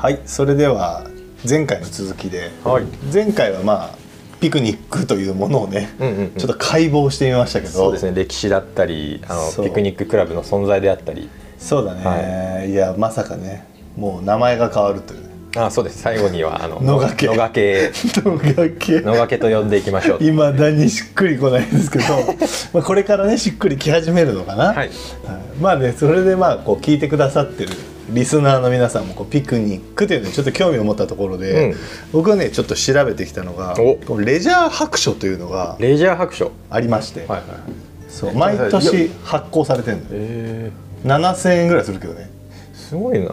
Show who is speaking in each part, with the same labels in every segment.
Speaker 1: はいそれでは前回の続きで、
Speaker 2: はい。
Speaker 1: 前回はまあピクニックというものをね、
Speaker 2: うんうんうん。
Speaker 1: ちょっと解剖してみましたけど。
Speaker 2: そうですね歴史だったりあのピクニッククラブの存在であったり。
Speaker 1: そうだね、い、やまさかねもう名前が変わるというね。
Speaker 2: あそうです。最後にはあの
Speaker 1: 野掛け。
Speaker 2: 野掛け。野掛け。と呼んでいきましょう
Speaker 1: いまだにしっくりこないですけど。まあこれからねしっくりき始めるのかな、
Speaker 2: はい。
Speaker 1: はい。まあねそれでまあこう聞いてくださってるリスナーの皆さんもこうピクニックというのにちょっと興味を持ったところで、
Speaker 2: うん。
Speaker 1: 僕はねちょっと調べてきたのがレジャー白書というのが
Speaker 2: レジャー白書。
Speaker 1: ありまして、
Speaker 2: はいはい
Speaker 1: そう毎年発行されてるのよ。
Speaker 2: え。
Speaker 1: 7000円ぐらいするけどね。
Speaker 2: ー、すごいな。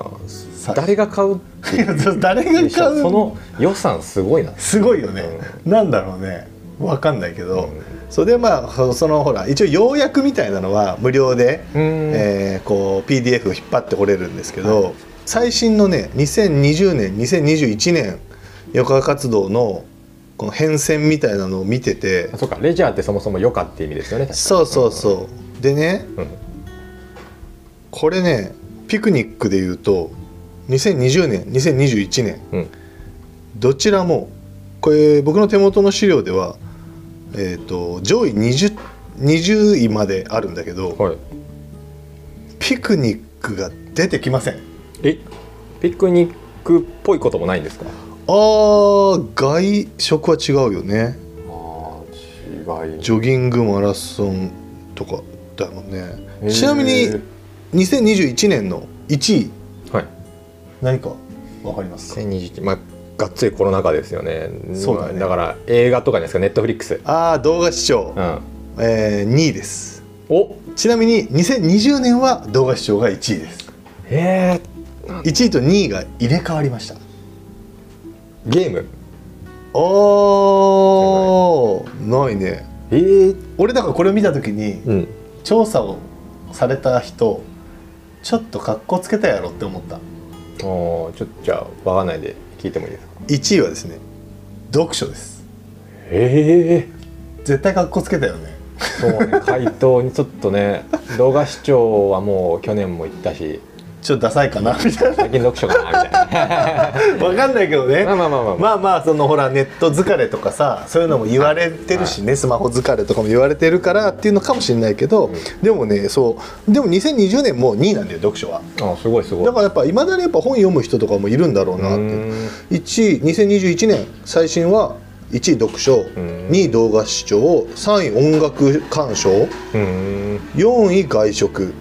Speaker 1: さ
Speaker 2: 誰が買う
Speaker 1: 誰が買う？
Speaker 2: その予算すごいな。
Speaker 1: すごいよね、なんだろうね。わかんないけど、
Speaker 2: うん
Speaker 1: それでまあそそのほら一応要約みたいなのは無料で、
Speaker 2: うん。
Speaker 1: えーこう PDF を引っ張ってこれるんですけど、最新のね2020年2021年余暇活動のこの変遷みたいなのを見てて
Speaker 2: あそうかレジャーってそもそも余暇って意味ですよね
Speaker 1: そうそうそう。でね
Speaker 2: うん。
Speaker 1: これねピクニックでいうと2020年2021年。
Speaker 2: うん。
Speaker 1: どちらもこれ僕の手元の資料では、えー、と上位 20, 20位まであるんだけど、
Speaker 2: はい。
Speaker 1: ピクニックが出てきません。
Speaker 2: えピクニックっぽいこともないんですか？
Speaker 1: あー外食は違うよね。
Speaker 2: ああ違い
Speaker 1: ジョギングマラソンとかだもんね。ちなみに2021年の1位
Speaker 2: はい。
Speaker 1: 何かわかりますか
Speaker 2: ？2021まあがっつりコロナ禍ですよね。
Speaker 1: そうだね。
Speaker 2: だから映画とかですかネットフリックス。
Speaker 1: ああ動画視聴、
Speaker 2: うん。
Speaker 1: えー2位です。
Speaker 2: お。
Speaker 1: ちなみに2020年は動画視聴が1位です。
Speaker 2: え
Speaker 1: 1位と2位が入れ替わりました。
Speaker 2: ゲーム？
Speaker 1: おー。ないね。
Speaker 2: えー、
Speaker 1: 俺だからこれを見た時に
Speaker 2: うん。
Speaker 1: 調査をされた人ちょっと格好つけたやろって思った。
Speaker 2: おちょっとじゃあわかんないで聞いてもいいですか？
Speaker 1: 1位はですね読書です。
Speaker 2: ええ。
Speaker 1: 絶対格好つけたよね。
Speaker 2: そうね回答にちょっとね動画視聴はもう去年も行ったし。
Speaker 1: ちょっとダサいかなみたい
Speaker 2: 最近読書かなみたいな
Speaker 1: なわかんないけどね。
Speaker 2: まあまあまあまあ、
Speaker 1: まあまあそのほらネット疲れとかさそういうのも言われてるしねスマホ疲れとかも言われてるからっていうのかもしれないけど、でもねそう。でも2020年も2位なんだよ読書は。
Speaker 2: あすごいすごい。
Speaker 1: だからやっぱいまだにやっぱ本読む人とかもいるんだろうなって。
Speaker 2: うーん
Speaker 1: 1位2021年最新は1位読書
Speaker 2: ん。
Speaker 1: 2位動画視聴3位音楽鑑賞
Speaker 2: うーん。
Speaker 1: 4位外食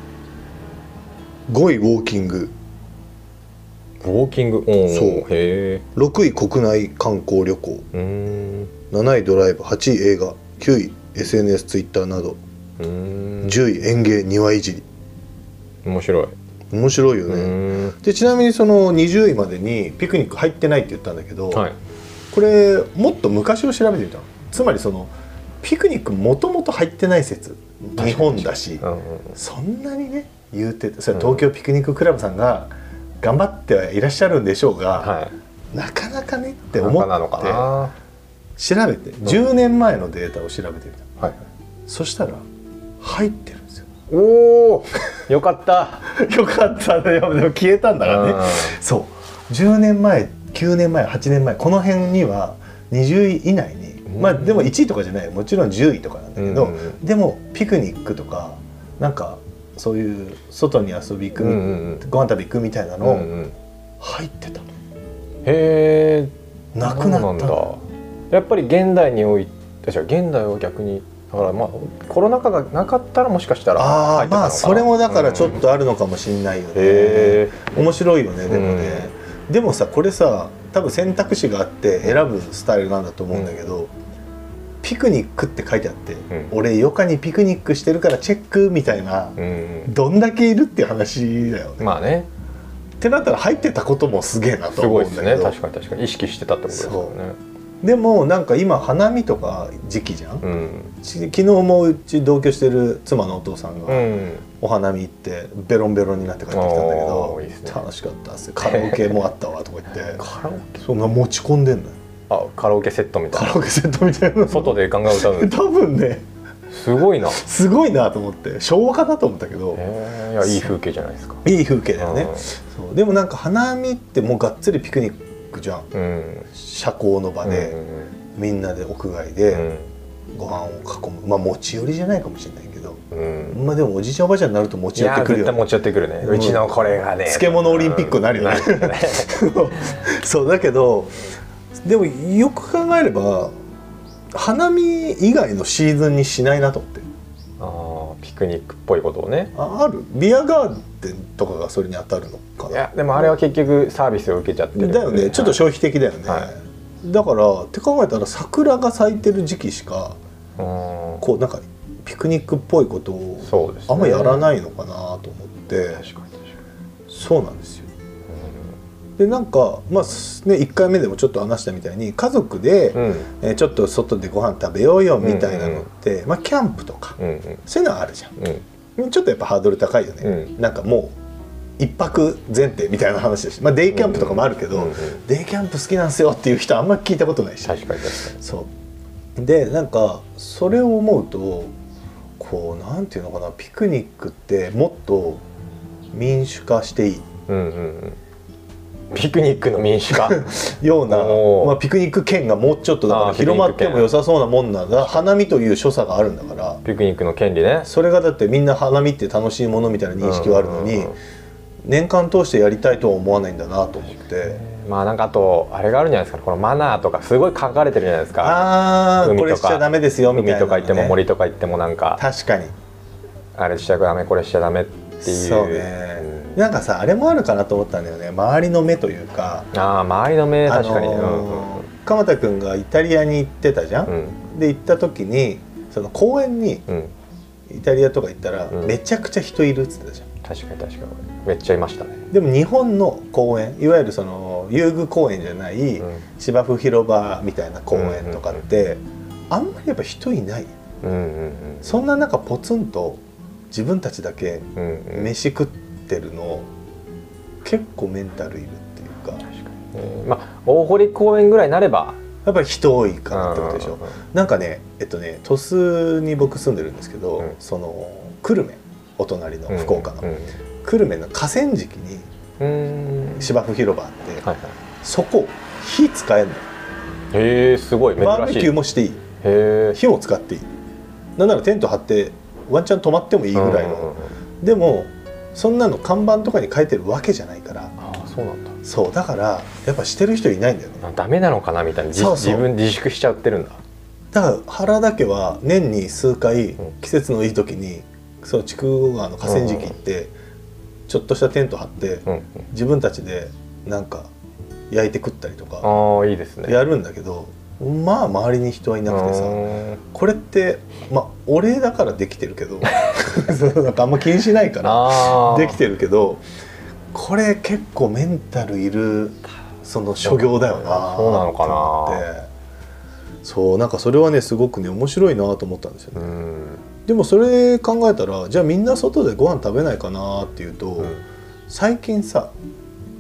Speaker 1: 5位ウォーキング
Speaker 2: ウォーキング？
Speaker 1: そう。
Speaker 2: へえ
Speaker 1: 6位国内観光旅行。
Speaker 2: うーん。
Speaker 1: 7位ドライブ。8位映画。9位 SNS ツイッターなど。
Speaker 2: うーん。
Speaker 1: 10位園芸。庭いじり。
Speaker 2: 面白い。
Speaker 1: 面白いよ
Speaker 2: う
Speaker 1: ねでちなみにその20位までにピクニック入ってないって言ったんだけど、
Speaker 2: はい。
Speaker 1: これもっと昔を調べてみたの。つまりそのピクニックもともと入ってない説。日本だし。
Speaker 2: うんうん。
Speaker 1: そんなにね言うてそれは東京ピクニッククラブさんが頑張ってはいらっしゃるんでしょうが、
Speaker 2: はい。
Speaker 1: なかなかねって
Speaker 2: な
Speaker 1: 思って調べて10年前のデータを調べてみた。
Speaker 2: い。
Speaker 1: そしたら入ってるんですよ。
Speaker 2: おおよかった。
Speaker 1: よかったね。でも消えたんだからね。
Speaker 2: うん。
Speaker 1: そう。10年前9年前8年前この辺には20位以内に、
Speaker 2: うん。
Speaker 1: まあでも1位とかじゃない。もちろん10位とかなんだけど、
Speaker 2: うんうん。
Speaker 1: でもピクニックとかなんかそういう外に遊び行く、
Speaker 2: うんうん
Speaker 1: ご飯食べ行くみたいな
Speaker 2: うん
Speaker 1: の
Speaker 2: うん。
Speaker 1: 入ってたの、
Speaker 2: へえ
Speaker 1: なくなった。
Speaker 2: やっぱり現代において現代は逆にだからまあコロナ禍がなかったらもしかしたら
Speaker 1: ああまあそれもだからちょっとあるのかもしれないよね、
Speaker 2: へ
Speaker 1: 面白いよねでもね、でもさこれさ多分選択肢があって選ぶスタイルなんだと思うんだけど、ピクニックって書いてあって、
Speaker 2: ん。
Speaker 1: 俺余暇にピクニックしてるからチェックみたいな、
Speaker 2: えうん。
Speaker 1: どんだけいるっていう話だよね、
Speaker 2: まあね。
Speaker 1: ってなったら入ってたこともすげえなと
Speaker 2: すごいです
Speaker 1: 思うんだけど。
Speaker 2: ね。確かに確かに。意識してたってことですよね。
Speaker 1: でもなんか今花見とか時期じゃん、
Speaker 2: うん。
Speaker 1: ち昨日もうち同居してる妻のお父さんが
Speaker 2: うん。
Speaker 1: お花見行ってベロンベロンになって帰ってきたんだけど
Speaker 2: いいですね。
Speaker 1: 楽しかったっすよ。カラオケもあったわとか言って。
Speaker 2: カラオケ？
Speaker 1: そんな持ち込んでんの？よ
Speaker 2: あカラオケセットみたいな。
Speaker 1: カラオケセットみたいな。の
Speaker 2: 外でガンガン歌うの。
Speaker 1: 多分ね。
Speaker 2: すごいな。
Speaker 1: すごいなと思って。昭和かなと思ったけど。
Speaker 2: へやいい風景じゃないですか。
Speaker 1: いい風景だよね、そう。でもなんか花見ってもうがっつりピクニックじゃん。
Speaker 2: うん。うん
Speaker 1: 社交の場で、みんなで屋外でご飯を囲む。まあ持ち寄りじゃないかもしれないけど、
Speaker 2: うん。うん
Speaker 1: まあでもおじいちゃんおばあちゃんになると持
Speaker 2: い
Speaker 1: ち寄ってくる
Speaker 2: 絶対持ち寄ってくるね、
Speaker 1: う
Speaker 2: うんちのこれがね。
Speaker 1: 漬物オリンピックになるよね。そう。だけどでもよく考えれば花見以外のシーズンにしないなと思って。
Speaker 2: あーピクニックっぽいことをね。
Speaker 1: あある。ビアガーデンとかがそれに当たるのかな。
Speaker 2: いやでもあれは結局サービスを受けちゃってる
Speaker 1: だよね。ちょっと消費的だよね、
Speaker 2: は
Speaker 1: だからって考えたら桜が咲いてる時期しか
Speaker 2: うん。
Speaker 1: こうなんかピクニックっぽいことをあんまやらないのかなと思って。そうなんですよでなんかまあすね1回目でもちょっと話したみたいに家族で、
Speaker 2: うん。
Speaker 1: えーちょっと外でご飯食べようよみたいなのって、まあキャンプとか、
Speaker 2: うんうん。
Speaker 1: そういうのはあるじゃん。
Speaker 2: うん。
Speaker 1: ちょっとやっぱハードル高いよね、
Speaker 2: うん。
Speaker 1: なんかもう一泊前提みたいな話だし、まあ、デイキャンプとかもあるけど、
Speaker 2: うんうん
Speaker 1: デイキャンプ好きなんですよっていう人あんまり聞いたことないし。
Speaker 2: 確かに確かに。
Speaker 1: そう。でなんかそれを思うとこうなんていうのかなピクニックってもっと民主化していい。
Speaker 2: うんうんうんピクニックの民主化。
Speaker 1: ような、まあ、ピクニック圏がもうちょっとだから広まっても良さそうなもんなんだ。花見という所作があるんだから。
Speaker 2: ピクニックの権利ね。
Speaker 1: それがだってみんな花見って楽しいものみたいな認識はあるのに
Speaker 2: うん。うんうん
Speaker 1: 年間通してやりたいとは思わないんだなと思って。
Speaker 2: まあなんかあとあれがあるんじゃないですか。このマナーとかすごい書かれてるじゃないですか。
Speaker 1: ああ
Speaker 2: 海とか。
Speaker 1: これしちゃダメですよみたいな
Speaker 2: 海とか行っても森とか行ってもなんか。
Speaker 1: 確かに。
Speaker 2: あれしちゃダメこれしちゃダメっていう。
Speaker 1: そうね、なんかさあれもあるかなと思ったんだよね。周りの目というか。
Speaker 2: うんああ周りの目確かに、
Speaker 1: あのー鎌田君がイタリアに行ってたじゃん、
Speaker 2: うん。
Speaker 1: で行った時にその公園に
Speaker 2: うん。うん
Speaker 1: イタリアとか行ったら、
Speaker 2: うん。
Speaker 1: めちゃくちゃ人いるっつってたじゃん。
Speaker 2: 確かに確かに。めっちゃいましたね。
Speaker 1: でも日本の公園いわゆるその遊具公園じゃない、
Speaker 2: うん。
Speaker 1: 芝生広場みたいな公園とかって、あんまりやっぱ人いない。
Speaker 2: うんうん
Speaker 1: そんな中ポツンと自分たちだけ
Speaker 2: うんうん。うん
Speaker 1: 飯食ってるの結構メンタルいるっていうか。
Speaker 2: まあ大堀公園ぐらいになれば。
Speaker 1: やっぱり人多いかなってことでしょ、
Speaker 2: うんうんうん
Speaker 1: なんかねえっとね鳥栖に僕住んでるんですけど、
Speaker 2: うん。
Speaker 1: その久留米お隣の福岡の、
Speaker 2: うん。
Speaker 1: 久留米の河川敷に
Speaker 2: うん。うん
Speaker 1: 芝生広場あって、
Speaker 2: はいはい。
Speaker 1: そこ火使えんの
Speaker 2: へえすごい。珍しい。
Speaker 1: バーベキューもしていい。火も使っていい。なんならテント張ってワンチャン泊まってもいいぐらいの、
Speaker 2: うんうんうん。
Speaker 1: でもそんなの看板とかに書いてるわけじゃないから。
Speaker 2: ああそうなんだ。
Speaker 1: そう。だからやっぱしてる人いないんだよね。
Speaker 2: あダメなのかなみたいな自分自粛しちゃってるんだ。
Speaker 1: だから原田家は年に数回
Speaker 2: うん。
Speaker 1: 季節のいい時にその筑後川の河川敷行ってちょっとしたテント張って自分たちでなんか焼いて食ったりとか
Speaker 2: ああいいですね。
Speaker 1: やるんだけどまあ周りに人はいなくてさ
Speaker 2: うん。
Speaker 1: これってまあ俺だからできてるけど なんかあんま気にしないからできてるけどこれ結構メンタルいるその所業だよな
Speaker 2: そうなのかな。
Speaker 1: そうなんかそれはねすごくね面白いなと思ったんですよね、
Speaker 2: うん。
Speaker 1: でもそれ考えたらじゃあみんな外でご飯食べないかなっていうと、
Speaker 2: うん。
Speaker 1: 最近さ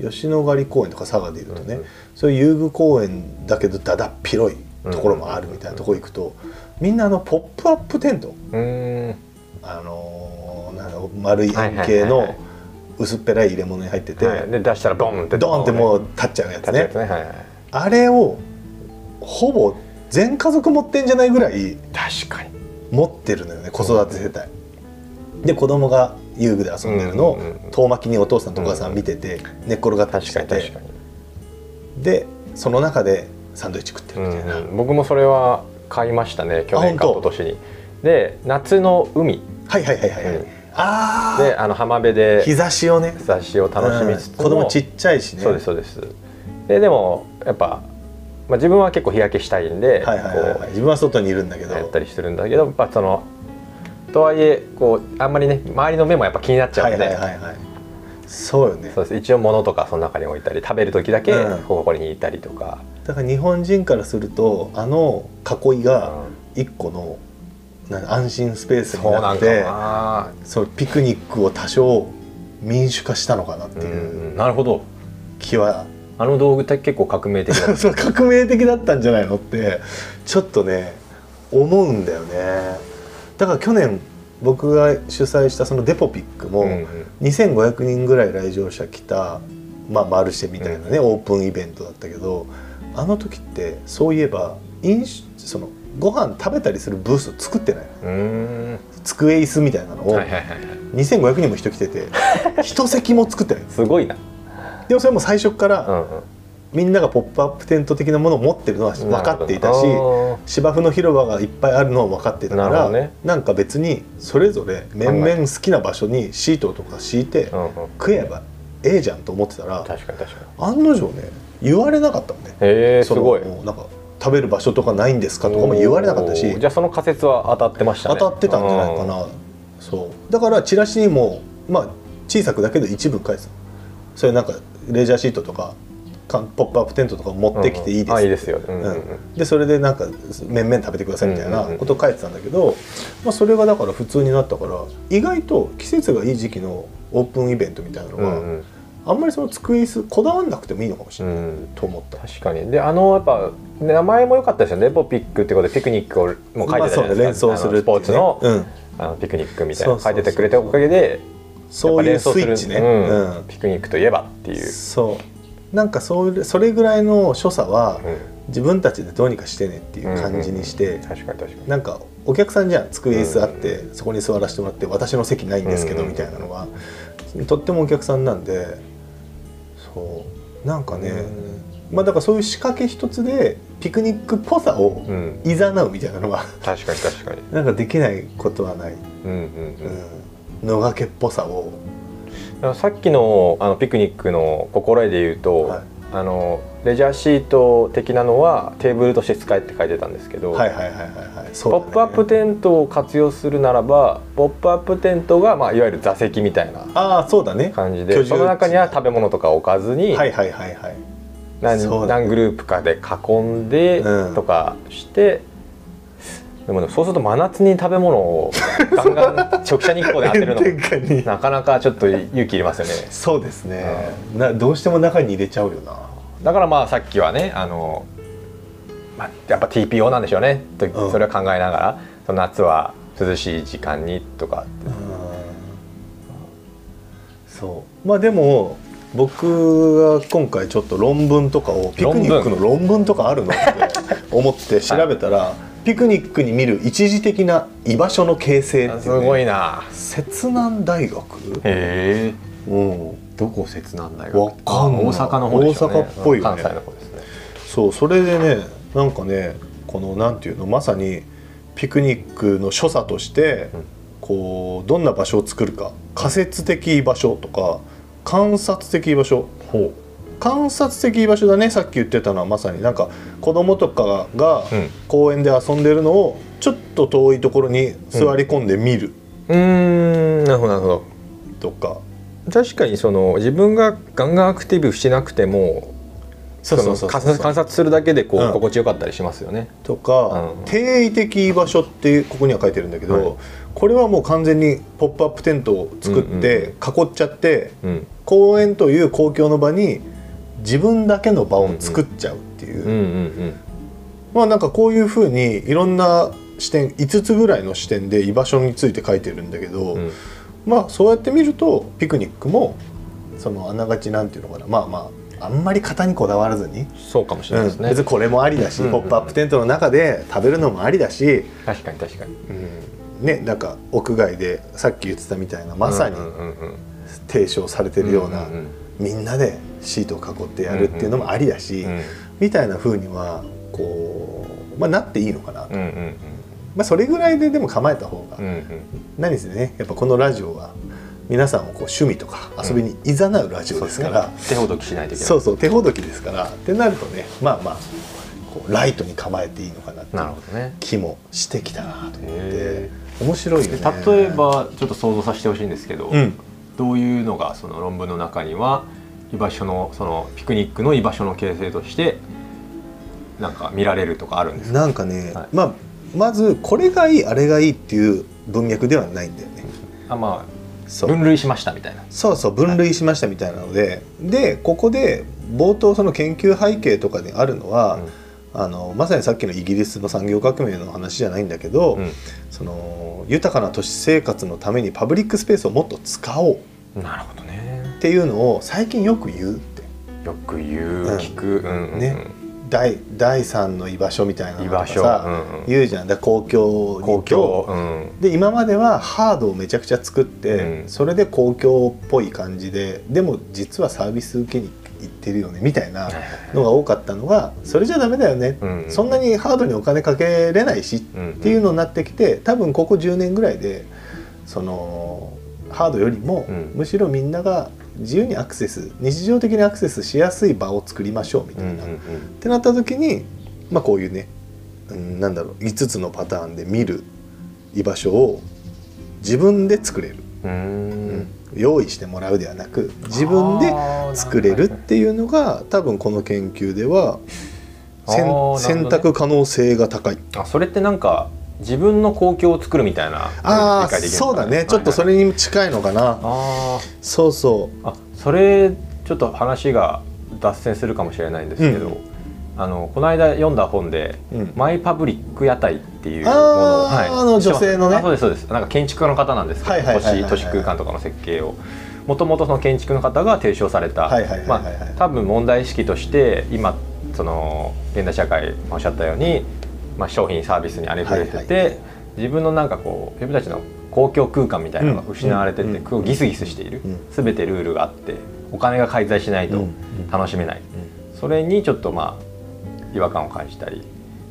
Speaker 1: 吉野ヶ里公園とか佐賀でいうとね、
Speaker 2: うんうん
Speaker 1: そういう遊具公園だけどだだっ広いところもあるみたいなところ行くと、みんなあのポップアップテント。
Speaker 2: うん。
Speaker 1: あのーなんか丸い円形の
Speaker 2: はい
Speaker 1: 薄っぺらい入れ物に入ってて、
Speaker 2: はい。で出したらボンって。
Speaker 1: ドーンっても
Speaker 2: う
Speaker 1: う立っちゃうやつね。
Speaker 2: つね。はいはい
Speaker 1: あれをほぼ全家族持ってんじゃないぐらい
Speaker 2: 確かに。
Speaker 1: 持ってるのよね子育て世帯。で子供が遊具で遊んでるのを遠巻きにお父さんとお母さん見てて寝っ転がって
Speaker 2: 確
Speaker 1: して。て
Speaker 2: かに確かに
Speaker 1: でその中でサンドイッチ食ってるみたいな、
Speaker 2: うんうん。僕もそれは買いましたね去年か
Speaker 1: あ本当？
Speaker 2: 一昨年に。で夏の海。
Speaker 1: はいはいはいはい、はい。
Speaker 2: うん。
Speaker 1: ああ
Speaker 2: であの浜辺で
Speaker 1: 日差しをね。
Speaker 2: 日差しを楽しみつつも、
Speaker 1: うん。子供ちっちゃいしね。
Speaker 2: そうですそうです。ででもやっぱ、まあ、自分は結構日焼けしたいんで、
Speaker 1: はいはいはい、はい、自分は外にいるんだけど。
Speaker 2: やったりするんだけどやっぱそのとはいえこうあんまりね周りの目もやっぱ気になっちゃうんで、
Speaker 1: はいはいはいはいそうよね。
Speaker 2: そうです。一応物とかその中に置いたり食べる時だけ
Speaker 1: うん。
Speaker 2: ここにいたりとか、
Speaker 1: だから日本人からするとあの囲いが
Speaker 2: うん。
Speaker 1: 一個のな安心スペースに
Speaker 2: な
Speaker 1: ってそうピクニックを多少民主化したのかなって
Speaker 2: うん
Speaker 1: いううん
Speaker 2: なるほど。
Speaker 1: 気は、
Speaker 2: あの道具って結構革命的だ
Speaker 1: そう革命的だったんじゃないのってちょっとね思うんだよね。だから去年僕が主催したそのデポピックも、
Speaker 2: うんうん。
Speaker 1: 2500人ぐらい来場者来た、まあ、マルシェみたいなね、オープンイベントだったけどあの時ってそういえば飲酒そのご飯食べたりするブース作ってない？机椅子みたいなのを、
Speaker 2: はいはいはいはい。
Speaker 1: 2500人も人来てて 一席も作ってない。
Speaker 2: すごいな。
Speaker 1: でもそれも最初から、
Speaker 2: うんうん
Speaker 1: みんながポップアップテント的なものを持ってるのは分かっていたし芝生の広場がいっぱいあるのは分かってたから
Speaker 2: なね。
Speaker 1: なんか別にそれぞれ面々好きな場所にシートとか敷いて食えばええじゃんと思ってたら案の定ね言われなかったもんね。
Speaker 2: へえすごい。
Speaker 1: なんか食べる場所とかないんですかとかも言われなかったし。
Speaker 2: じゃあその仮説は当たってましたね。
Speaker 1: 当たってたんじゃないかな、そう。だからチラシにもまあ小さくだけど一部書いてたそれなんかレジャーシートとかかポップアップテントとか持ってきていいです、
Speaker 2: うんうんあいいですよ。うんうんうん。
Speaker 1: うん。でそれでなんか面々食べてくださいみたいなことを書いてたんだけど、まあ、それがだから普通になったから意外と季節がいい時期のオープンイベントみたいなのが、
Speaker 2: うんうん。
Speaker 1: あんまりその机椅子こだわんなくてもいいのかもしれない、
Speaker 2: うん。
Speaker 1: と思った。
Speaker 2: 確かに。であのやっぱ名前も良かったですよね。ポピックってことでテクニックをもう書いてたじゃないですか、
Speaker 1: まあそうね。連想する
Speaker 2: スポーツの,、
Speaker 1: うん。
Speaker 2: あのピクニックみたいな。書いててくれたおかげで
Speaker 1: そういうスイッチね、
Speaker 2: うん。
Speaker 1: うん。
Speaker 2: ピクニックといえばっていう、
Speaker 1: そうなんかそういうそれぐらいの所作は
Speaker 2: うん。
Speaker 1: 自分たちでどうにかしてねっていう感じにして、なんかお客さんじゃん机椅子あって、そこに座らせてもらって私の席ないんですけど、
Speaker 2: うん
Speaker 1: みたいなのがとってもお客さんなんでそう。なんかね、まあだからそういう仕掛け一つでピクニックっぽさを
Speaker 2: うん。
Speaker 1: いざなうみたいなのが
Speaker 2: 確かに確かに。
Speaker 1: なんかできないことはない、
Speaker 2: うんうん
Speaker 1: うん、野掛けっぽさを、
Speaker 2: うんさっきのあのピクニックの心得で言うと、
Speaker 1: はい。
Speaker 2: あのレジャーシート的なのはテーブルとして使えって書いてたんですけど、
Speaker 1: はいはいはいはい
Speaker 2: ポップアップテントを活用するならばポップアップテントが、まあ、いわゆる座席みたいな感じでその中には食べ物とか置かずに、
Speaker 1: はいはいはいはい。
Speaker 2: 何何グループかで囲んで
Speaker 1: うん。
Speaker 2: とかして、でもねそうすると真夏に食べ物をガンガン直射日光で当てるのなかなかちょっと勇気いりますよね。
Speaker 1: そうですね、などうしても中に入れちゃうよな。
Speaker 2: だからまあさっきはねあの、まあ、やっぱ TPO なんでしょうね。と
Speaker 1: うん。
Speaker 2: それを考えながら、その夏は涼しい時間にとか。
Speaker 1: そう。まあでも僕が今回ちょっと論文とかをピクニックの論文とかあるのって思って調べたら、ピクニックに見る一時的な居場所の形成ね、
Speaker 2: すごいな。
Speaker 1: 摂南大学？
Speaker 2: へえ。
Speaker 1: うん。
Speaker 2: どこ摂南大
Speaker 1: わかんない。
Speaker 2: 大阪の方でしね。
Speaker 1: 大阪っぽいよね。
Speaker 2: 関西の方ですね。
Speaker 1: そうそれでねなんかねこのなんていうのまさにピクニックの所作として、
Speaker 2: うん。
Speaker 1: こうどんな場所を作るか仮説的居場所とか観察的居場所。
Speaker 2: ほ
Speaker 1: 観察的居場所だねさっき言ってたのはまさに。なんか子供とかが
Speaker 2: うん。
Speaker 1: 公園で遊んでるのをちょっと遠いところに座り込んで見る。
Speaker 2: ううん。なるほどなるほど。
Speaker 1: とか、
Speaker 2: 確かにその自分がガンガンアクティブしなくても
Speaker 1: そうそうそう
Speaker 2: その観察するだけでこう、
Speaker 1: うん。
Speaker 2: 心地よかったりしますよね。
Speaker 1: とか、
Speaker 2: うん。
Speaker 1: 定位的居場所ってここには書いてるんだけど、
Speaker 2: はい。
Speaker 1: これはもう完全にポップアップテントを作って囲っちゃって、
Speaker 2: うん
Speaker 1: 公園という公共の場に自分だけの場を作っちゃうっていう、
Speaker 2: うんうん
Speaker 1: まあなんかこういうふうにいろんな視点5つぐらいの視点で居場所について書いてるんだけど、
Speaker 2: うん。うん
Speaker 1: まあそうやって見るとピクニックもそのあながちなんていうのかな。まあまああんまり型にこだわらずに、
Speaker 2: そうかもしれないですね。
Speaker 1: うん別にこれもありだし、
Speaker 2: うんうん
Speaker 1: ポップアップテントの中で食べるのもありだし、
Speaker 2: 確かに確かに。
Speaker 1: ねなんか屋外でさっき言ってたみたいなまさに
Speaker 2: うんうんうんうん
Speaker 1: 提唱されてるような、
Speaker 2: んん
Speaker 1: みんなでシートを囲ってやるっていうのもありだし、
Speaker 2: うん
Speaker 1: みたいな風にはこう、まあ、なっていいのかなと、
Speaker 2: うんうん
Speaker 1: まあ、それぐらいででも構えた方が、
Speaker 2: うんうん。
Speaker 1: 何せねやっぱこのラジオは皆さんをこう趣味とか遊びにいざなうラジオですから、
Speaker 2: 手ほどきしないといけない。
Speaker 1: そうそう手ほどきですからってなるとねまあまあこうライトに構えていいのかなっていう
Speaker 2: なるほどね。
Speaker 1: 気もしてきたなと思って
Speaker 2: へ
Speaker 1: 面白いよね。
Speaker 2: 例えばちょっと想像させてほしいんですけど、
Speaker 1: うん
Speaker 2: どういうのがその論文の中には居場所のそのピクニックの居場所の形成としてなんか見られるとかあるんですか？
Speaker 1: なんかね、
Speaker 2: はい。
Speaker 1: まあまずこれがいいあれがいいっていう文脈ではないんだよね。
Speaker 2: あまあ分類しましたみたいな。
Speaker 1: そうそう分類しましたみたいなので、でここで冒頭その研究背景とかであるのは、あのまさにさっきのイギリスの産業革命の話じゃないんだけど、
Speaker 2: うん
Speaker 1: その豊かな都市生活のためにパブリックスペースをもっと使おう。
Speaker 2: なるほどね。
Speaker 1: っていうのを最近よく言うって。
Speaker 2: よく言う、
Speaker 1: うん。
Speaker 2: 聞く、うんうん。
Speaker 1: ね。第第三の居場所みたいなのとか
Speaker 2: 居場所。
Speaker 1: さ、
Speaker 2: うんうん。
Speaker 1: 言うじゃん。だから公共に
Speaker 2: 公共、うん、
Speaker 1: で今まではハードをめちゃくちゃ作って、
Speaker 2: うん。
Speaker 1: それで公共っぽい感じででも実はサービス受けにてるよねみたいなのが多かったのがそれじゃダメだよね、
Speaker 2: うん
Speaker 1: そんなにハードにお金かけれないし
Speaker 2: うん
Speaker 1: っていうのになってきて多分ここ10年ぐらいでそのハードよりも、
Speaker 2: うん。
Speaker 1: むしろみんなが自由にアクセス日常的にアクセスしやすい場を作りましょうみたいな。ってなった時に、まあ、こういうね、うん、なんだろう5つのパターンで見る居場所を自分で作れる、
Speaker 2: うん。うん
Speaker 1: 用意してもらうではなく自分で作れるっていうのが多分この研究では選択可能性が高い。
Speaker 2: あそれってなんか自分の公共を作るみたいな
Speaker 1: あそうだね。ちょっとそれに近いのかな。
Speaker 2: あ
Speaker 1: そうそ
Speaker 2: ーあそれちょっと話が脱線するかもしれないんですけど、
Speaker 1: うん
Speaker 2: あのこの間読んだ本で、
Speaker 1: うん。
Speaker 2: マイパブリック屋台っていうもの。を、
Speaker 1: あーあの女性のね。
Speaker 2: あそうですそうです。なんか建築家の方なんですけど
Speaker 1: はいはいはいはいはい。
Speaker 2: 都市空間とかの設計を。もともとその建築の方が提唱された
Speaker 1: はいはいはいはい
Speaker 2: ま
Speaker 1: はい。
Speaker 2: あ多分問題意識として今その現代社会おっしゃったように、まあ、商品サービスにありふれてて、
Speaker 1: はいはい。
Speaker 2: 自分のなんかこう自分たちの公共空間みたいなのが失われてて、
Speaker 1: うん。
Speaker 2: ギスギスしている、
Speaker 1: うん。
Speaker 2: 全てルールがあってお金が介在しないと
Speaker 1: うん。うん。
Speaker 2: 楽しめない、それにちょっとまあ違和感を感じたり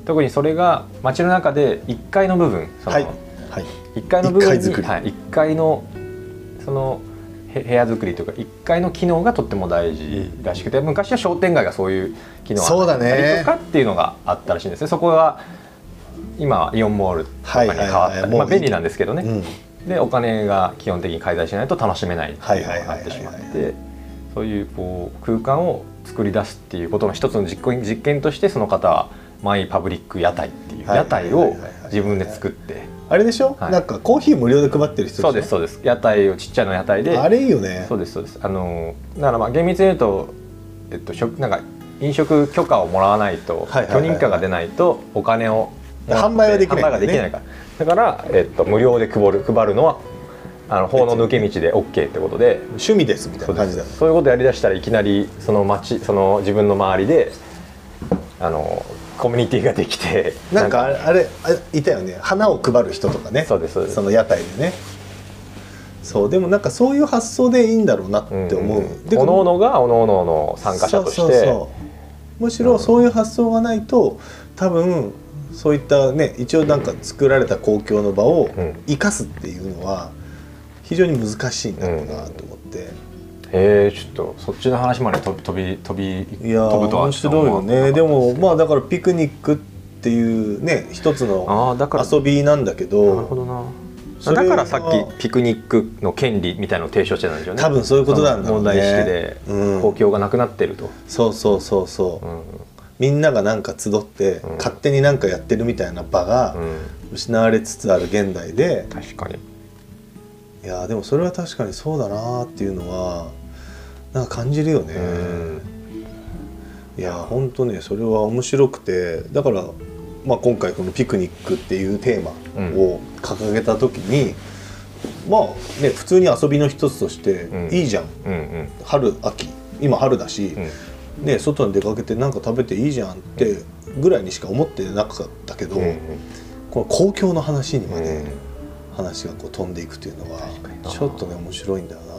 Speaker 2: 特にそれが街の中で1階の部分その、
Speaker 1: はいはい。
Speaker 2: 1階の部分に
Speaker 1: 一階作り。
Speaker 2: はい、1階のそのへ部屋作りというか1階の機能がとっても大事らしくて、昔は商店街がそういう機能があったりとかっていうのがあったらしいんですね。そこは今はイオンモールとかに変わったり、まあ、便利なんですけどね、
Speaker 1: うん。
Speaker 2: でお金が基本的に介在しないと楽しめないっていうの
Speaker 1: はい
Speaker 2: があってしまってそういうこう空間を作り出すっていうことの一つの実験実験としてその方はマイパブリック屋台っていう
Speaker 1: はい。
Speaker 2: 屋台を自分で作って。
Speaker 1: あれでしょ、
Speaker 2: はい。
Speaker 1: なんかコーヒー無料で配ってる人
Speaker 2: そうです
Speaker 1: う
Speaker 2: そうです。屋台をちっちゃな屋台で。
Speaker 1: あれいいよね。
Speaker 2: そうですそうです。あのだからまあ厳密に言うとえっと食なんか飲食許可をもらわないと
Speaker 1: はいはいはいはい。
Speaker 2: 許認可が出ないとお金を
Speaker 1: 販売はできない
Speaker 2: 販売ができないから。だからえっと無料で配る配るのはあの法の抜け道で OK ってことで。
Speaker 1: 趣味ですみたいな感じだ
Speaker 2: そういうことやりだしたらいきなりその町その自分の周りであのコミュニティができて
Speaker 1: なんかあれあれあいたよね。花を配る人とかね。
Speaker 2: そうですそ
Speaker 1: の屋台でね。そうでもなんかそういう発想でいいんだろうなって思う、で
Speaker 2: おのおのがおのおのの参加者として。
Speaker 1: むしろそういう発想がないと多分そういったね一応なんか作られた公共の場を
Speaker 2: うん。
Speaker 1: 生かすっていうのは非常に難しいんだろうなと思って、
Speaker 2: へえちょっとそっちの話まで飛び飛び飛び
Speaker 1: いやー
Speaker 2: 飛ぶとは
Speaker 1: 面白いよね。でもまあだからピクニックっていうね一つの
Speaker 2: ああだから。
Speaker 1: 遊びなんだけ
Speaker 2: な
Speaker 1: ど
Speaker 2: るほどな。だからさっきピクニックの権利みたいなのを提唱してたんですよね。
Speaker 1: 多分そういうことなんだろうね。
Speaker 2: 問題意識で
Speaker 1: うん。
Speaker 2: 公共がなくなってると、
Speaker 1: そうそうそうそう、
Speaker 2: うん。
Speaker 1: みんながなんか集って、
Speaker 2: うん。
Speaker 1: 勝手になんかやってるみたいな場が
Speaker 2: うん。
Speaker 1: 失われつつある現代で、
Speaker 2: 確かに
Speaker 1: いやーでもそれは確かにそうだなーっていうのはなんか感じるよね、
Speaker 2: うん。
Speaker 1: いやーほんとねそれは面白くてだから、まあ、今回この「ピクニック」っていうテーマを掲げた時に、まあね普通に遊びの一つとして
Speaker 2: うん。
Speaker 1: いいじゃん、
Speaker 2: うんうん。
Speaker 1: 春秋今春だし、
Speaker 2: うん。
Speaker 1: ね、外に出かけて何か食べていいじゃんってぐらいにしか思ってなかったけど、
Speaker 2: うん。
Speaker 1: この公共の話にまで
Speaker 2: うん
Speaker 1: 話がこう飛んでいくというのはちょっとね面白いんだよな。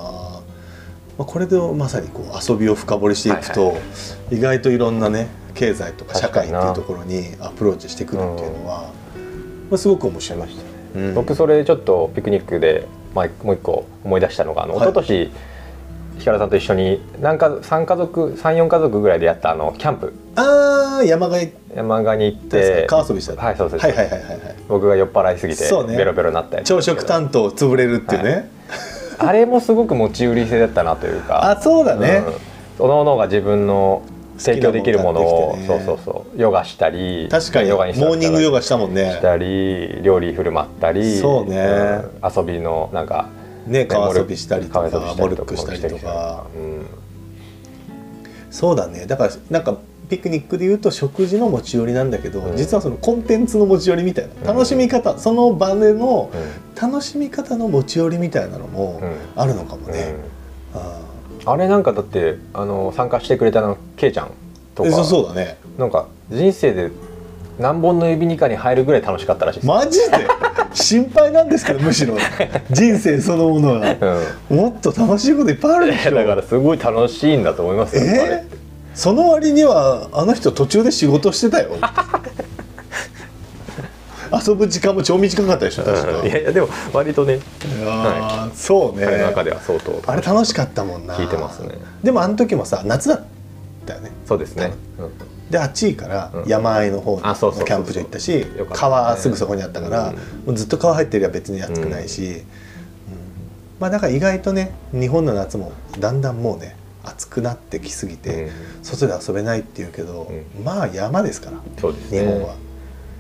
Speaker 1: まあ、これでまさにこう遊びを深掘りしていくと、
Speaker 2: はいは
Speaker 1: 意外といろんなね経済とか社会っていうところにアプローチしてくるっていうのは、まあ、すごく面白い。
Speaker 2: ましたね。
Speaker 1: うん。
Speaker 2: 僕それちょっとピクニックで、まあ、もう一個思い出したのがあの一
Speaker 1: はい。
Speaker 2: 昨年石原さんと一緒になんか3家族34家族ぐらいでやったあのキャンプ。
Speaker 1: ああ山が
Speaker 2: 山鹿に行っ
Speaker 1: で
Speaker 2: て
Speaker 1: 川遊びしたの？
Speaker 2: はいそうです。
Speaker 1: はいはいはいはいはい
Speaker 2: 僕が酔っ払いすぎてベロベロになったやつ
Speaker 1: 朝食担当潰れるっていうね、
Speaker 2: はあれもすごく持ち売り性だったなというか。
Speaker 1: あそうだね、
Speaker 2: うん、おのおのが自分の提供できるものを
Speaker 1: ね。
Speaker 2: そうそうそう。ヨガしたり
Speaker 1: 確かに
Speaker 2: ヨガインスト
Speaker 1: モーニングヨガしたもんね。
Speaker 2: したり料理振る舞ったり
Speaker 1: そうね。
Speaker 2: うん。遊びのなんか
Speaker 1: ね川遊びしたりとか。モルックしたりとか。
Speaker 2: うん。
Speaker 1: そうだね。だからなんかピクニックでいうと食事の持ち寄りなんだけど、
Speaker 2: うん。
Speaker 1: 実はそのコンテンツの持ち寄りみたいな楽しみ方、その場での楽しみ方の持ち寄りみたいなのも
Speaker 2: うん。
Speaker 1: あるのかも
Speaker 2: うん。
Speaker 1: ね。あ。
Speaker 2: あれなんかだってあの参加してくれたのケイちゃんとか。
Speaker 1: そうそうだね。
Speaker 2: なんか人生で何本の指にかに入るぐらい楽しかったらしいです、
Speaker 1: マジで？心配なんですけどむしろ。人生そのものが
Speaker 2: うん。
Speaker 1: もっと楽しいこといっぱいあるでしょ。
Speaker 2: だからすごい楽しいんだと思いますよ、
Speaker 1: え？ーその割にはあの人途中で仕事してたよ。遊ぶ時間も超短かったでしょ確か、
Speaker 2: うん。いやいやでも割とね。
Speaker 1: いやーそうね。
Speaker 2: 中では相当。
Speaker 1: あれ楽しかったもんな。
Speaker 2: 聞いてますね。
Speaker 1: でもあの時もさ夏だったよね。
Speaker 2: そうですね、
Speaker 1: であっちいから
Speaker 2: うん。
Speaker 1: 山あいの方のキャンプ場行ったし川すぐそこにあったから、
Speaker 2: うん。
Speaker 1: もうずっと川入ってりゃ別に暑くないし、うん。まあだから意外とね日本の夏もだんだんもうね暑くなってきすぎて、
Speaker 2: うん。
Speaker 1: 外で遊べないっていうけど、
Speaker 2: う
Speaker 1: まあ山ですから
Speaker 2: そうですね。
Speaker 1: 日本は。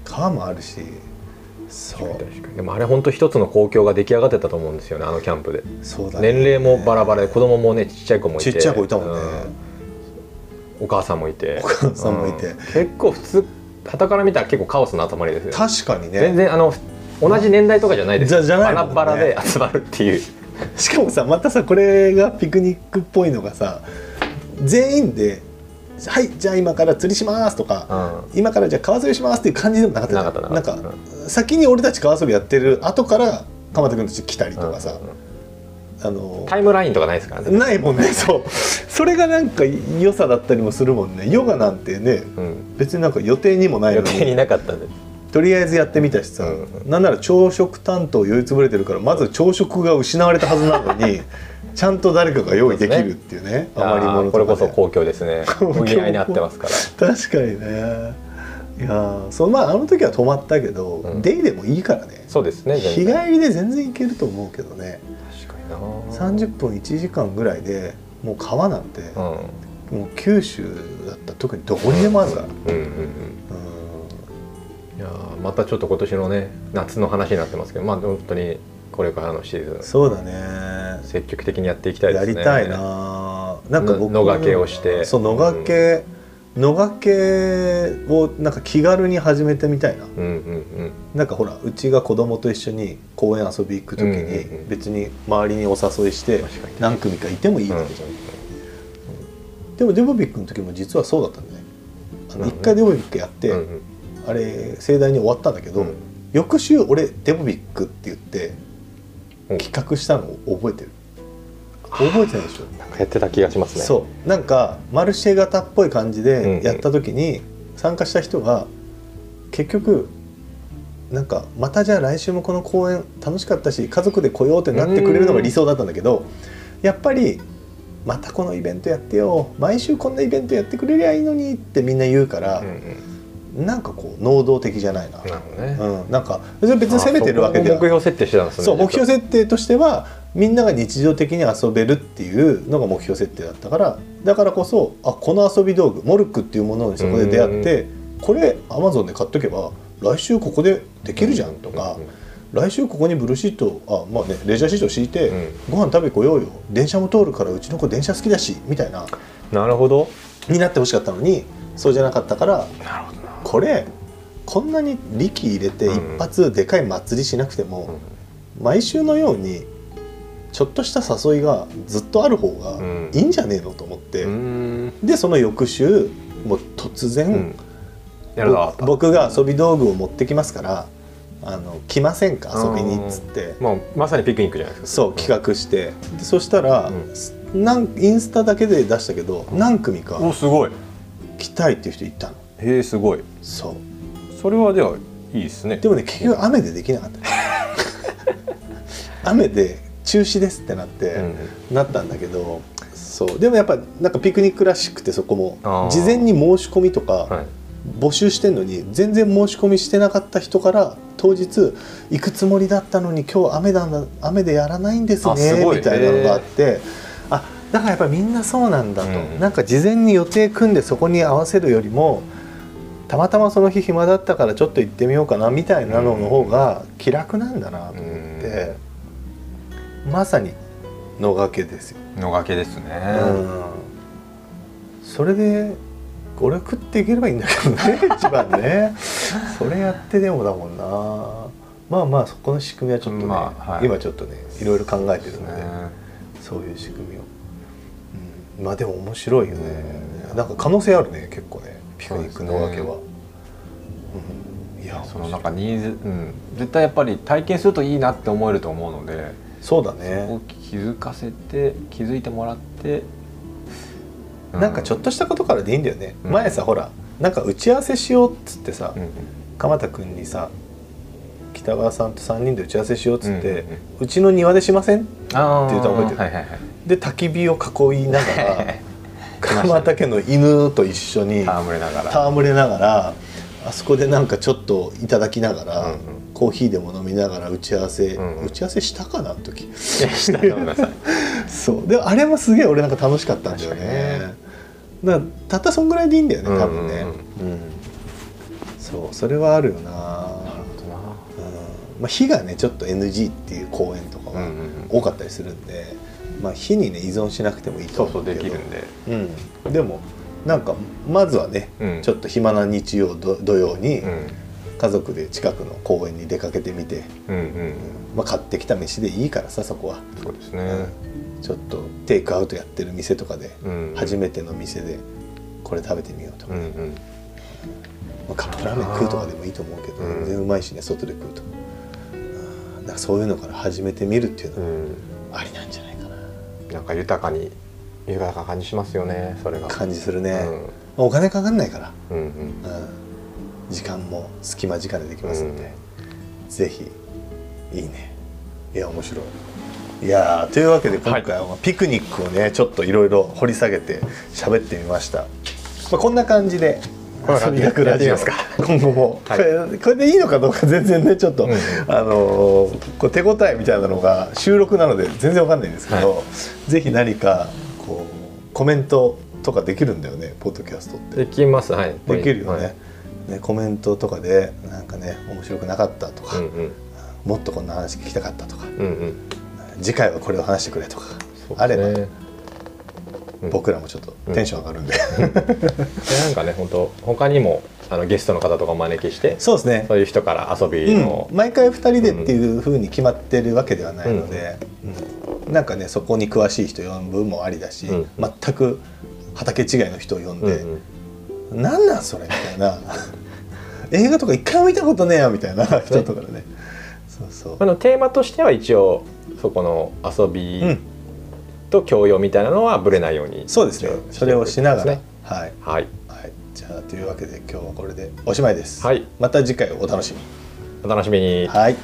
Speaker 1: 川もあるしそう。
Speaker 2: でもあれ本当一つの公共が出来上がってたと思うんですよねあのキャンプで、
Speaker 1: そうだね。
Speaker 2: 年齢もバラバラで子供もねちっちゃい子もいて。
Speaker 1: ちっちゃい子いたもんね、
Speaker 2: うん。お母さんもいて。
Speaker 1: お母さんもいて。
Speaker 2: うん。結構普通傍から見たら結構カオスな集まりですよね。
Speaker 1: 確かにね。
Speaker 2: 全然あの同じ年代とかじゃないです
Speaker 1: じゃじゃないね。
Speaker 2: ラバラで集まるっていう
Speaker 1: しかもさまたさこれがピクニックっぽいのがさ全員で「はいじゃあ今から釣りします」とか、今からじゃあ川遊びしますっていう感じでもなかったじゃん。
Speaker 2: なかった
Speaker 1: なんか先に俺たち川遊びやってる後から鎌田君たち来たりとかさ、
Speaker 2: うん
Speaker 1: あの
Speaker 2: タイムラインとかないですからね、
Speaker 1: ないもんねそう。それがなんか良さだったりもするもんね。ヨガなんてね
Speaker 2: うん、
Speaker 1: 別になんか予定にもないの
Speaker 2: 予定に
Speaker 1: に
Speaker 2: なかったんで
Speaker 1: とりあえずやってみたしさ、
Speaker 2: うん
Speaker 1: なんなら朝食担当酔いつぶれてるからまず朝食が失われたはずなのにちゃんと誰かが用意できるっていうね余り物
Speaker 2: これこそ公共ですね。
Speaker 1: 共
Speaker 2: 補いに合ってますから。
Speaker 1: 確かにね。いやーそうまああの時は泊まったけど、
Speaker 2: うん。
Speaker 1: デイでもいいからね。
Speaker 2: そうですね
Speaker 1: 日帰りで全然行けると思うけどね。
Speaker 2: 確かにな
Speaker 1: 30分1時間ぐらいでもう川なんて、
Speaker 2: うん。
Speaker 1: もう九州だったら特にどこにでもあるから、
Speaker 2: うんうんうん
Speaker 1: うん
Speaker 2: いやーまたちょっと今年のね夏の話になってますけどまあ本当にこれからのシーズン
Speaker 1: そうだね。
Speaker 2: 積極的にやっていきたいですね。
Speaker 1: やりたいななんか僕
Speaker 2: の野掛けをして。
Speaker 1: そう野掛け、野掛けをなんか気軽に始めてみたいな。
Speaker 2: うんうんうん。
Speaker 1: なんかほらうちが子供と一緒に公園遊び行く時
Speaker 2: うん
Speaker 1: に
Speaker 2: うんうん。
Speaker 1: 別に周りにお誘いして何組かいてもいいわけじゃん、でもデボビックの時も実はそうだったんだね一回デボビックやって、
Speaker 2: うんうん
Speaker 1: あれ盛大に終わったんだけど、
Speaker 2: うん。
Speaker 1: 翌週俺デボビックって言って
Speaker 2: うん。
Speaker 1: 企画したのを覚えてる。覚えてないでしょ？
Speaker 2: なんかやってた気がしますね。
Speaker 1: そう。なんかマルシェ型っぽい感じでやった時に参加した人が結局なんかまたじゃあ来週もこの公演楽しかったし家族で来ようってなってくれるのが理想だったんだけどやっぱりまたこのイベントやってよ。毎週こんなイベントやってくれりゃいいのにってみんな言うから
Speaker 2: うん、うん
Speaker 1: なんかこう能動的じゃないな、
Speaker 2: なるほどね。
Speaker 1: うん、なんか別に別に責めてるわけでは。
Speaker 2: 目標設定してたんですね
Speaker 1: そう目標
Speaker 2: 設
Speaker 1: 設定としてはみんなが日常的に遊べるっていうのが目標設定だったからだからこそあこの遊び道具モルックっていうものにそこで出会ってこれアマゾンで買っとけば来週ここでできるじゃんとか来週ここにブルーシートあまあねレジャーシート敷いて
Speaker 2: うん。
Speaker 1: ご飯食べ来ようよ。電車も通るからうちの子電車好きだしみたいな。
Speaker 2: なるほど。
Speaker 1: になってほしかったのにそうじゃなかったから
Speaker 2: なるほどな
Speaker 1: これこんなに力入れて一発でかい祭りしなくても、毎週のようにちょっとした誘いがずっとある方が
Speaker 2: うん。
Speaker 1: いいんじゃねえのと思って、
Speaker 2: うん。
Speaker 1: でその翌週もう突然、
Speaker 2: うん。
Speaker 1: 僕が遊び道具を持ってきますからあの来ませんか？遊びにっつって。
Speaker 2: もうまさにピクニックじゃないですか。
Speaker 1: そう企画して。でそしたら、なんインスタだけで出したけど何組か
Speaker 2: おすごい。
Speaker 1: 来たいっていう人いたの。
Speaker 2: へえすごい
Speaker 1: そう。
Speaker 2: それはではいいですね。
Speaker 1: でもね結局雨でできなかった。雨で中止ですってなって、なったんだけどそう。でもやっぱなんかピクニックらしくてそこも。事前に申し込みとか
Speaker 2: はい。
Speaker 1: 募集してんのに全然申し込みしてなかった人から当日行くつもりだったのに今日雨だ雨でやらないんですねみたいなのがあってあだからやっぱみんなそうなんだと、
Speaker 2: うん。
Speaker 1: なんか事前に予定組んでそこに合わせるよりもたまたまその日暇だったからちょっと行ってみようかなみたいなのの方が気楽なんだなと思って、まさに野掛けですよ。
Speaker 2: 野掛けですね。
Speaker 1: うん。それで俺食っていければいいんだけどね 一番ね。それやってでもだもんな。まあまあそこの仕組みはちょっとね、
Speaker 2: まあはい。
Speaker 1: 今ちょっとねいろいろ考えてるので、
Speaker 2: ね。
Speaker 1: そういう仕組みを、うん、まあでも面白いよね、なんか可能性あるね結構ねピクニックのわけは、うん、いや
Speaker 2: そのなんかニーズ、うん、絶対やっぱり体験するといいなって思えると思うので、
Speaker 1: そうだね。
Speaker 2: を気づかせて気づいてもらって、う
Speaker 1: なんかちょっとしたことからでいいんだよね、
Speaker 2: うん。
Speaker 1: 前さほらなんか打ち合わせしようっつってさ、
Speaker 2: うんうん。
Speaker 1: 鎌田君にさ北川さんと3人で打ち合わせしようっつって、
Speaker 2: うんうん
Speaker 1: うちの庭でしません？
Speaker 2: あ
Speaker 1: っていうと覚えてる
Speaker 2: はいはいはい。
Speaker 1: で焚き火を囲いながら 鎌田家の犬と一緒に
Speaker 2: 戯れながら。
Speaker 1: 戯れながらあそこでなんかちょっといただきながら、
Speaker 2: うんうん。
Speaker 1: コーヒーでも飲みながら打ち合わせ、
Speaker 2: うんうん。
Speaker 1: 打ち合わせしたかなあの時。
Speaker 2: したと思いますはい。
Speaker 1: そう。でもあれもすげえ俺なんか楽しかったんだよね。
Speaker 2: に
Speaker 1: だたったそんぐらいでいいんだよね多分ね、
Speaker 2: うんうん。
Speaker 1: うん。そうそれはあるよな。
Speaker 2: なるほどな。
Speaker 1: うん。まあ、火がねちょっと NG っていう公演とかは
Speaker 2: うんうんうん。
Speaker 1: 多かったりするんで、まあ、火にね依存しなくてもいいと
Speaker 2: そうそう
Speaker 1: 思うけど
Speaker 2: できるんで、
Speaker 1: うん、でもなんかまずはね、
Speaker 2: うん。
Speaker 1: ちょっと暇な日曜ど土曜に
Speaker 2: うん。
Speaker 1: 家族で近くの公園に出かけてみて、
Speaker 2: うんうん
Speaker 1: まあ、買ってきた飯でいいからさそこは、
Speaker 2: そうですね、
Speaker 1: ちょっとテイクアウトやってる店とかで、
Speaker 2: うん。
Speaker 1: 初めての店でこれ食べてみようとか、
Speaker 2: うんうん。
Speaker 1: まあ、カップラーメン食うとかでもいいと思うけど
Speaker 2: うん
Speaker 1: 全然うまいしね外で食うと、うん、なんかそういうのから始めてみるっていうのは
Speaker 2: うん。
Speaker 1: ありなんじゃないかな
Speaker 2: なんか豊かに豊かな感じしますよねそれが。
Speaker 1: 感じするね、
Speaker 2: うん。
Speaker 1: まあお金かかんないから、
Speaker 2: うんうん。
Speaker 1: うん、時間も隙間時間でできますんで、ぜひいいね。いや面白い。いやーというわけで今回はピクニックをねちょっといろいろ掘り下げて喋ってみました、まあ、こんな感じで
Speaker 2: やってみます
Speaker 1: 今後も、
Speaker 2: はい。
Speaker 1: これこれでいいのかどうか全然ねちょっと、
Speaker 2: うんうん
Speaker 1: あのーこう手応えみたいなのが収録なので全然わかんないんですけど、
Speaker 2: は
Speaker 1: ぜひ何かこうコメントとかできるんだよねポッドキャストって。
Speaker 2: できます。はい。
Speaker 1: できるよね,、
Speaker 2: はい。
Speaker 1: ねコメントとかでなんかね面白くなかったとか、
Speaker 2: うんうん。
Speaker 1: もっとこんな話聞きたかったとか
Speaker 2: うんうん。
Speaker 1: 次回はこれを話してくれとか、あれば、僕らもちょっとテンション上がるんで、
Speaker 2: でなんかね本当他にもあのゲストの方とかお招きして
Speaker 1: そうですね。
Speaker 2: そういう人から遊びの
Speaker 1: う、ん、毎回2人でっていうふうに決まってるわけではないので、うん。なんかねそこに詳しい人呼ぶもありだし、
Speaker 2: うん。
Speaker 1: 全く畑違いの人を呼ん
Speaker 2: うん
Speaker 1: で「
Speaker 2: うん。
Speaker 1: なんなんそれ」みたいな。映画とか一回も見たことねえよみたいな 人とかでね。そうそう。
Speaker 2: あのテーマとしては一応そこの遊び
Speaker 1: うん
Speaker 2: と教養みたいなのはぶれないように
Speaker 1: そうですね。それをしながら、はい、
Speaker 2: はい。
Speaker 1: はい、じゃあというわけで今日はこれでおしまいです、
Speaker 2: はい。
Speaker 1: また次回お楽しみに。
Speaker 2: お楽しみに。
Speaker 1: はい